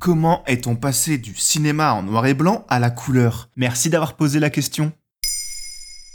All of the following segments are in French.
Comment est-on passé du cinéma en noir et blanc à la couleur? Merci d'avoir posé la question.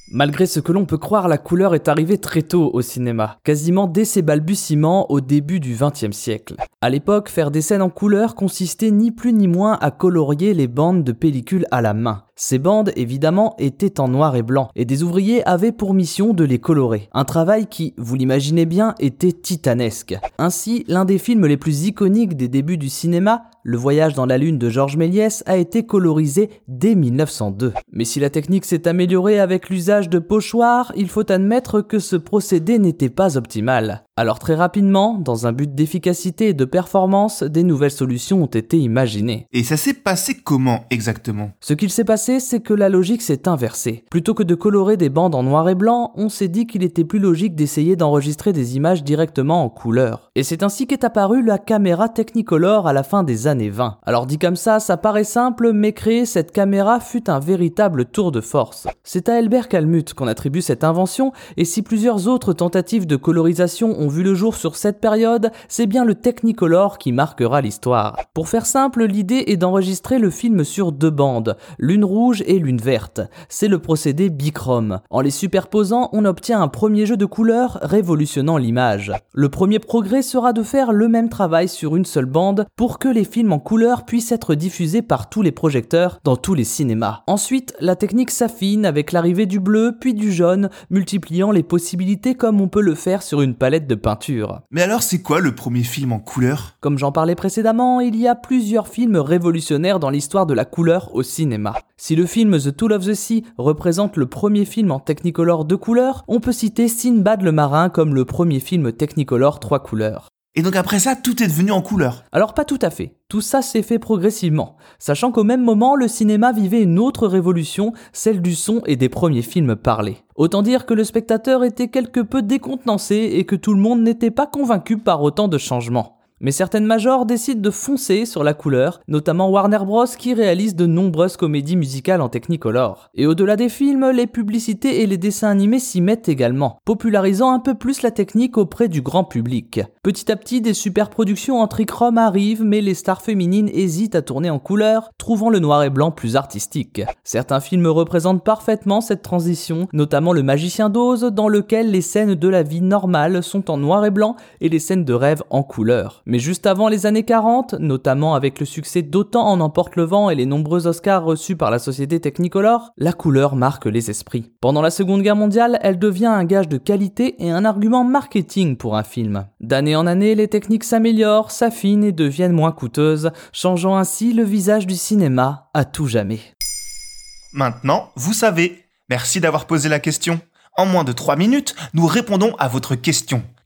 Malgré ce que l'on peut croire, la couleur est arrivée très tôt au cinéma, quasiment dès ses balbutiements au début du XXe siècle. À l'époque, faire des scènes en couleur consistait ni plus ni moins à colorier les bandes de pellicule à la main. Ces bandes, évidemment, étaient en noir et blanc, et des ouvriers avaient pour mission de les colorer. Un travail qui, vous l'imaginez bien, était titanesque. Ainsi, l'un des films les plus iconiques des débuts du cinéma, Le voyage dans la lune de Georges Méliès, a été colorisé dès 1902. Mais si la technique s'est améliorée avec l'usage de pochoirs, il faut admettre que ce procédé n'était pas optimal. Alors très rapidement, dans un but d'efficacité et de performance, des nouvelles solutions ont été imaginées. Et ça s'est passé comment exactement? Ce qu'il s'est passé, c'est que la logique s'est inversée. Plutôt que de colorer des bandes en noir et blanc, on s'est dit qu'il était plus logique d'essayer d'enregistrer des images directement en couleur. Et c'est ainsi qu'est apparue la caméra Technicolor à la fin des années 20. Alors dit comme ça, ça paraît simple, mais créer cette caméra fut un véritable tour de force. C'est à Albert Calmut qu'on attribue cette invention, et si plusieurs autres tentatives de colorisation ont vu le jour sur cette période, c'est bien le Technicolor qui marquera l'histoire. Pour faire simple, l'idée est d'enregistrer le film sur deux bandes, l'une rouge et l'une verte. C'est le procédé bichrome. En les superposant, on obtient un premier jeu de couleurs révolutionnant l'image. Le premier progrès sera de faire le même travail sur une seule bande pour que les films en couleur puissent être diffusés par tous les projecteurs dans tous les cinémas. Ensuite, la technique s'affine avec l'arrivée du bleu puis du jaune, multipliant les possibilités comme on peut le faire sur une palette de peinture. Mais alors c'est quoi le premier film en couleur? Comme j'en parlais précédemment, il y a plusieurs films révolutionnaires dans l'histoire de la couleur au cinéma. Si le film The Tool of the Sea représente le premier film en Technicolor deux couleurs, on peut citer Sinbad le marin comme le premier film Technicolor trois couleurs. Et donc après ça, tout est devenu en couleur Alors pas tout à fait. Tout ça s'est fait progressivement, sachant qu'au même moment, le cinéma vivait une autre révolution, celle du son et des premiers films parlés. Autant dire que le spectateur était quelque peu décontenancé et que tout le monde n'était pas convaincu par autant de changements. Mais certaines majors décident de foncer sur la couleur, notamment Warner Bros qui réalise de nombreuses comédies musicales en Technicolor. Et au-delà des films, les publicités et les dessins animés s'y mettent également, popularisant un peu plus la technique auprès du grand public. Petit à petit, des superproductions en trichrome arrivent, mais les stars féminines hésitent à tourner en couleur, trouvant le noir et blanc plus artistique. Certains films représentent parfaitement cette transition, notamment Le Magicien d'Oz, dans lequel les scènes de la vie normale sont en noir et blanc et les scènes de rêve en couleur. Mais juste avant les années 40, notamment avec le succès d'Autant en emporte le vent et les nombreux Oscars reçus par la société Technicolor, la couleur marque les esprits. Pendant la Seconde Guerre mondiale, elle devient un gage de qualité et un argument marketing pour un film. D'année en année, les techniques s'améliorent, s'affinent et deviennent moins coûteuses, changeant ainsi le visage du cinéma à tout jamais. Maintenant, vous savez. Merci d'avoir posé la question. En moins de 3 minutes, nous répondons à votre question.